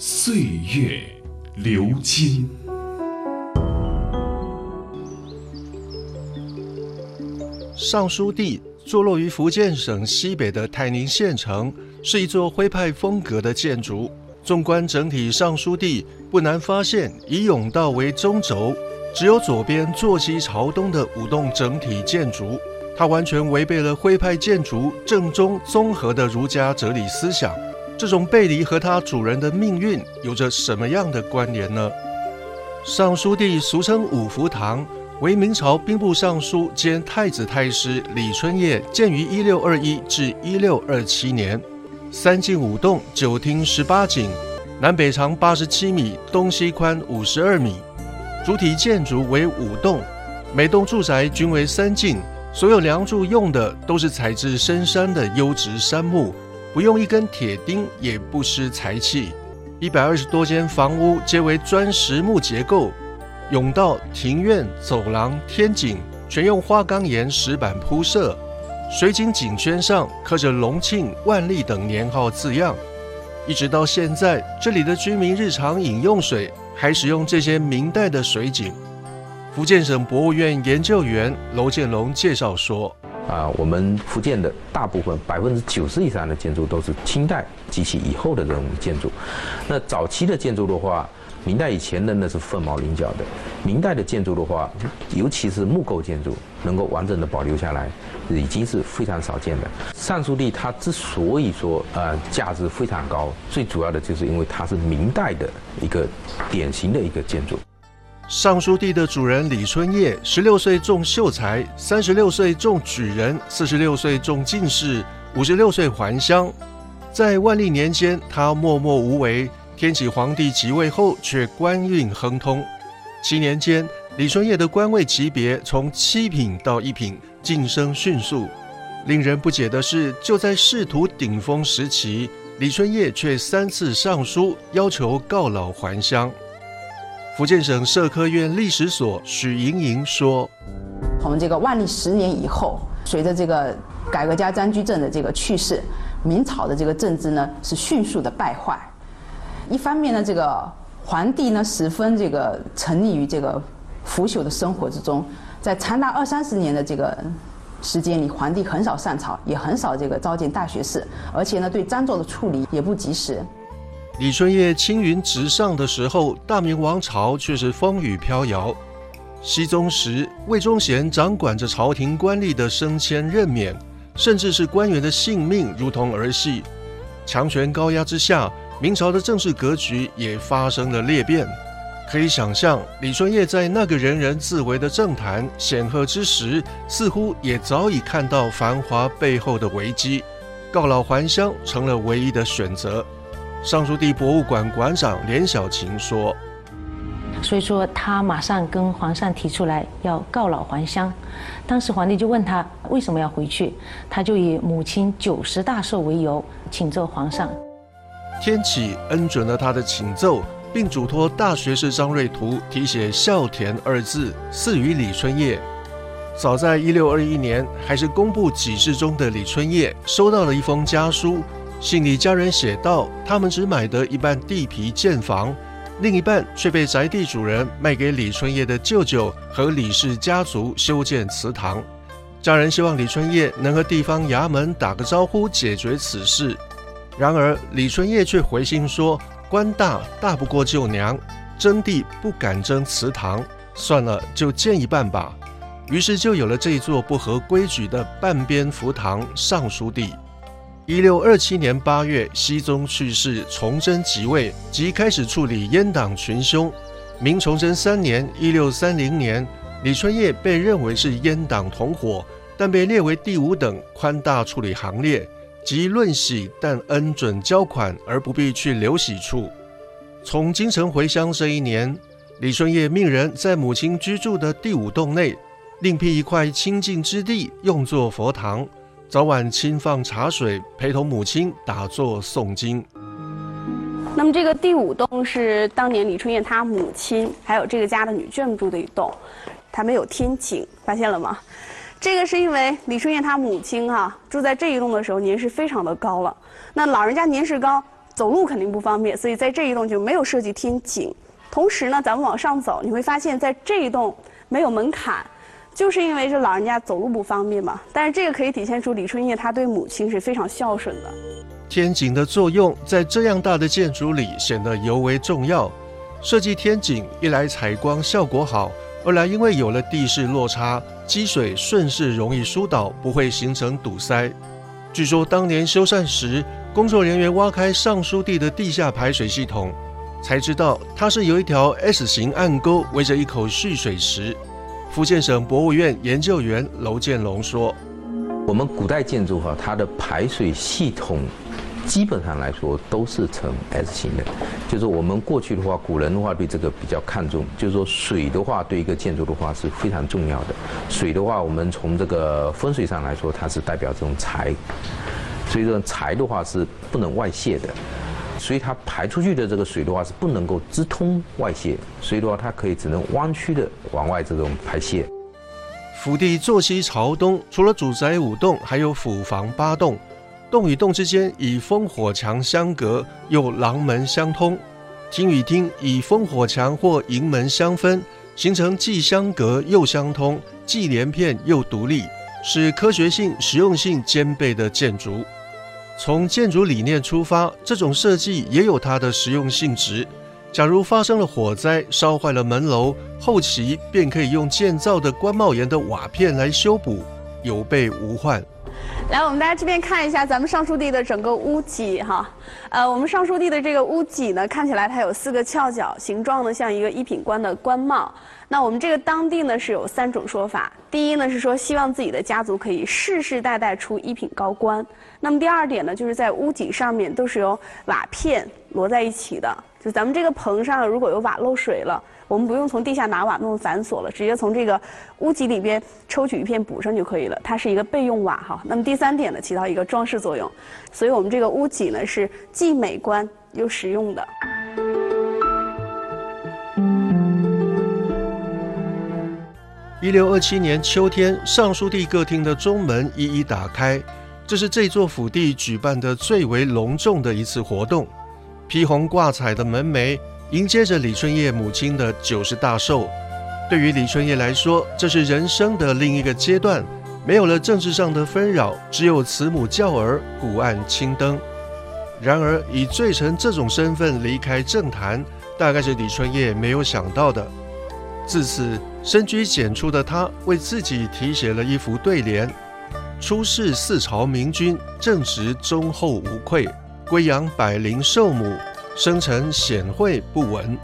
岁月流金。尚书地坐落于福建省西北的泰宁县城，是一座徽派风格的建筑。纵观整体尚书地，不难发现以甬道为中轴，只有左边坐西朝东的五栋整体建筑，它完全违背了徽派建筑正宗综合的儒家哲理思想。这种背离和它主人的命运有着什么样的关联呢？尚书第俗称五福堂。为明朝兵部尚书兼太子太师李春业建于一六二一至一六二七年，三进五栋，九厅十八景，南北长八十七米，东西宽五十二米。主体建筑为五栋，每栋住宅均为三进，所有梁柱用的都是采自深山的优质杉木，不用一根铁钉也不失财气。一百二十多间房屋皆为砖石木结构。甬道、庭院、走廊、天井全用花岗岩石板铺设，水井井圈上刻着“隆庆”“万历”等年号字样。一直到现在，这里的居民日常饮用水还使用这些明代的水井。福建省博物院研究员娄建龙介绍说：“啊，我们福建的大部分百分之九十以上的建筑都是清代及其以后的这种建筑。那早期的建筑的话，明代以前的那是凤毛麟角的。明代的建筑的话，尤其是木构建筑，能够完整的保留下来，已经是非常少见的。尚书地它之所以说呃价值非常高，最主要的就是因为它是明代的一个典型的一个建筑。尚书地的主人李春业，十六岁中秀才，三十六岁中举人，四十六岁中进士，五十六岁还乡。在万历年间，他默默无为。天启皇帝即位后，却官运亨通。七年间，李春业的官位级别从七品到一品，晋升迅速。令人不解的是，就在仕途顶峰时期，李春业却三次上书要求告老还乡。福建省社科院历史所许莹莹说：“从这个万历十年以后，随着这个改革家张居正的这个去世，明朝的这个政治呢是迅速的败坏。”一方面呢，这个皇帝呢十分这个沉溺于这个腐朽的生活之中，在长达二三十年的这个时间里，皇帝很少上朝，也很少这个召见大学士，而且呢，对张作的处理也不及时。李春业青云直上的时候，大明王朝却是风雨飘摇。熹宗时，魏忠贤掌管着朝廷官吏的升迁任免，甚至是官员的性命如同儿戏，强权高压之下。明朝的政治格局也发生了裂变，可以想象，李春业在那个人人自危的政坛显赫之时，似乎也早已看到繁华背后的危机，告老还乡成了唯一的选择。尚书地博物馆馆长连小琴说：“所以说，他马上跟皇上提出来要告老还乡。当时皇帝就问他为什么要回去，他就以母亲九十大寿为由，请奏皇上。”天启恩准了他的请奏，并嘱托大学士张瑞图题写“孝田”二字，赐予李春业。早在一六二一年，还是工部给事中的李春业，收到了一封家书，信里家人写道：他们只买得一半地皮建房，另一半却被宅地主人卖给李春业的舅舅和李氏家族修建祠堂。家人希望李春业能和地方衙门打个招呼，解决此事。然而，李春业却回信说：“官大大不过舅娘，征地不敢征祠堂，算了，就建一半吧。”于是就有了这座不合规矩的半边福堂尚书地。一六二七年八月，熹宗去世，崇祯即位，即开始处理阉党群凶。明崇祯三年（一六三零年），李春业被认为是阉党同伙，但被列为第五等宽大处理行列。即论喜，但恩准交款，而不必去留喜处。从京城回乡这一年，李春叶命人在母亲居住的第五栋内，另辟一块清净之地，用作佛堂，早晚轻放茶水，陪同母亲打坐诵经。那么这个第五栋是当年李春燕她母亲还有这个家的女眷住的一栋，它没有天井，发现了吗？这个是因为李春燕她母亲哈住在这一栋的时候年事非常的高了，那老人家年事高，走路肯定不方便，所以在这一栋就没有设计天井。同时呢，咱们往上走，你会发现在这一栋没有门槛，就是因为这老人家走路不方便嘛。但是这个可以体现出李春燕她对母亲是非常孝顺的。天井的作用在这样大的建筑里显得尤为重要。设计天井一来采光效果好，二来因为有了地势落差，积水顺势容易疏导，不会形成堵塞。据说当年修缮时，工作人员挖开尚书地的地下排水系统，才知道它是由一条 S 型暗沟围着一口蓄水池。福建省博物院研究员娄建龙说：“我们古代建筑哈，它的排水系统。”基本上来说都是呈 S 型的，就是我们过去的话，古人的话对这个比较看重，就是说水的话对一个建筑的话是非常重要的。水的话，我们从这个风水上来说，它是代表这种财，所以说财的话是不能外泄的，所以它排出去的这个水的话是不能够直通外泄，所以的话它可以只能弯曲的往外这种排泄。府地坐西朝东，除了主宅五栋，还有府房八栋。栋与洞之间以烽火墙相隔，又廊门相通；厅与厅以烽火墙或营门相分，形成既相隔又相通，既连片又独立，是科学性、实用性兼备的建筑。从建筑理念出发，这种设计也有它的实用性值。假如发生了火灾，烧坏了门楼，后期便可以用建造的官帽檐的瓦片来修补，有备无患。来，我们大家这边看一下咱们尚书地的整个屋脊哈。呃，我们尚书地的这个屋脊呢，看起来它有四个翘角，形状呢像一个一品官的官帽。那我们这个当地呢是有三种说法。第一呢是说希望自己的家族可以世世代代出一品高官。那么第二点呢，就是在屋脊上面都是由瓦片摞在一起的。就咱们这个棚上如果有瓦漏水了。我们不用从地下拿瓦那么繁琐了，直接从这个屋脊里边抽取一片补上就可以了。它是一个备用瓦哈。那么第三点呢，起到一个装饰作用，所以我们这个屋脊呢是既美观又实用的。一六二七年秋天，尚书第各厅的中门一一打开，这是这座府地举办的最为隆重的一次活动，披红挂彩的门楣。迎接着李春叶母亲的九十大寿，对于李春叶来说，这是人生的另一个阶段，没有了政治上的纷扰，只有慈母教儿，古案青灯。然而，以罪臣这种身份离开政坛，大概是李春叶没有想到的。自此，深居简出的他，为自己题写了一副对联：“出仕四朝明君，正直忠厚无愧，归养百灵寿母。”生成显晦不闻。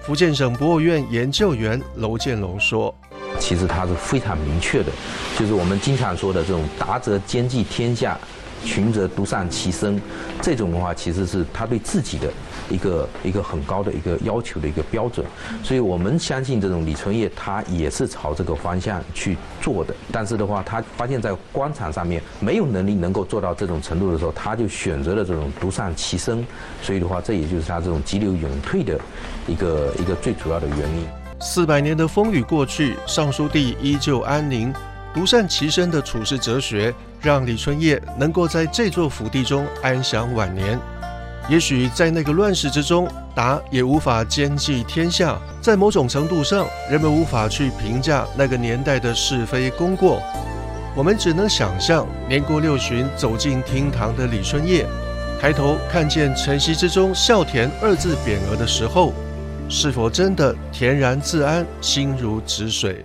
福建省博物院研究员娄建龙说：“其实它是非常明确的，就是我们经常说的这种达则兼济天下。”群则独善其身，这种的话其实是他对自己的一个一个很高的一个要求的一个标准，所以我们相信这种李存业他也是朝这个方向去做的。但是的话，他发现在官场上面没有能力能够做到这种程度的时候，他就选择了这种独善其身。所以的话，这也就是他这种急流勇退的一个一个最主要的原因。四百年的风雨过去，尚书帝依旧安宁。独善其身的处世哲学，让李春叶能够在这座府地中安享晚年。也许在那个乱世之中，达也无法兼济天下。在某种程度上，人们无法去评价那个年代的是非功过。我们只能想象，年过六旬走进厅堂的李春叶，抬头看见晨曦之中“孝田”二字匾额的时候，是否真的恬然自安，心如止水？